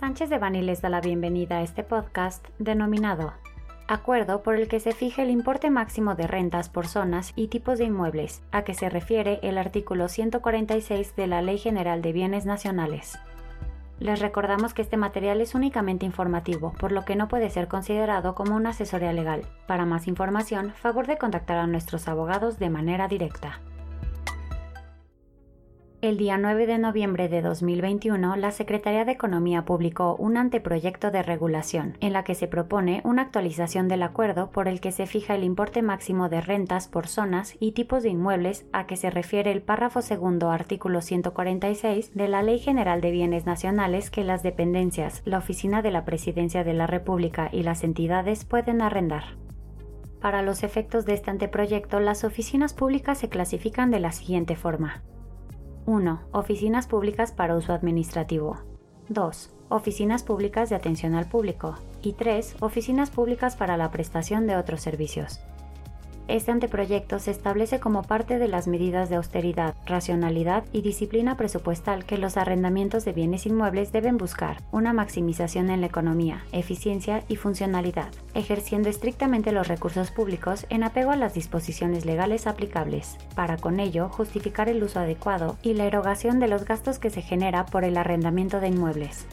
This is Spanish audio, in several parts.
Sánchez de Bani les da la bienvenida a este podcast denominado Acuerdo por el que se fije el importe máximo de rentas por zonas y tipos de inmuebles, a que se refiere el artículo 146 de la Ley General de Bienes Nacionales. Les recordamos que este material es únicamente informativo, por lo que no puede ser considerado como una asesoría legal. Para más información, favor de contactar a nuestros abogados de manera directa. El día 9 de noviembre de 2021, la Secretaría de Economía publicó un anteproyecto de regulación, en la que se propone una actualización del acuerdo por el que se fija el importe máximo de rentas por zonas y tipos de inmuebles a que se refiere el párrafo segundo artículo 146 de la Ley General de Bienes Nacionales que las dependencias, la Oficina de la Presidencia de la República y las entidades pueden arrendar. Para los efectos de este anteproyecto, las oficinas públicas se clasifican de la siguiente forma. 1. Oficinas públicas para uso administrativo. 2. Oficinas públicas de atención al público. Y 3. Oficinas públicas para la prestación de otros servicios. Este anteproyecto se establece como parte de las medidas de austeridad, racionalidad y disciplina presupuestal que los arrendamientos de bienes inmuebles deben buscar, una maximización en la economía, eficiencia y funcionalidad, ejerciendo estrictamente los recursos públicos en apego a las disposiciones legales aplicables, para con ello justificar el uso adecuado y la erogación de los gastos que se genera por el arrendamiento de inmuebles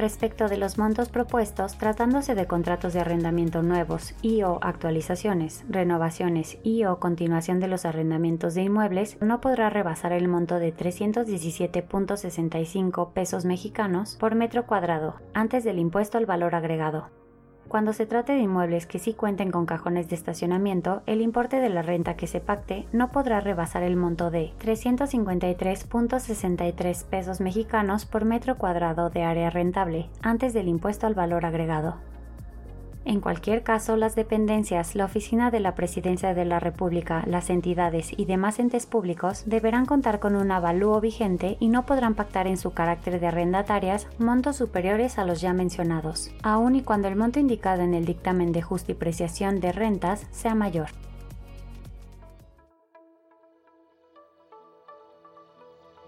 respecto de los montos propuestos tratándose de contratos de arrendamiento nuevos y o actualizaciones, renovaciones y o continuación de los arrendamientos de inmuebles no podrá rebasar el monto de 317.65 pesos mexicanos por metro cuadrado antes del impuesto al valor agregado. Cuando se trate de inmuebles que sí cuenten con cajones de estacionamiento, el importe de la renta que se pacte no podrá rebasar el monto de 353.63 pesos mexicanos por metro cuadrado de área rentable, antes del impuesto al valor agregado. En cualquier caso, las dependencias, la Oficina de la Presidencia de la República, las entidades y demás entes públicos deberán contar con un avalúo vigente y no podrán pactar en su carácter de arrendatarias montos superiores a los ya mencionados, aun y cuando el monto indicado en el dictamen de justipreciación de rentas sea mayor.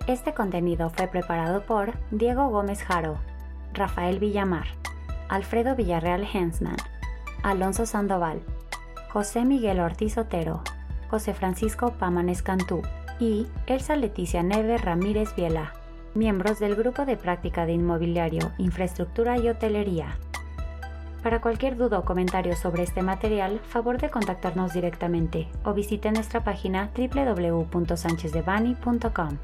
Este contenido fue preparado por Diego Gómez Jaro, Rafael Villamar, Alfredo Villarreal Hensman, Alonso Sandoval, José Miguel Ortiz Otero, José Francisco Pámanes Cantú y Elsa Leticia Neve Ramírez Viela, miembros del Grupo de Práctica de Inmobiliario, Infraestructura y Hotelería. Para cualquier duda o comentario sobre este material, favor de contactarnos directamente o visite nuestra página www.sanchezdevani.com.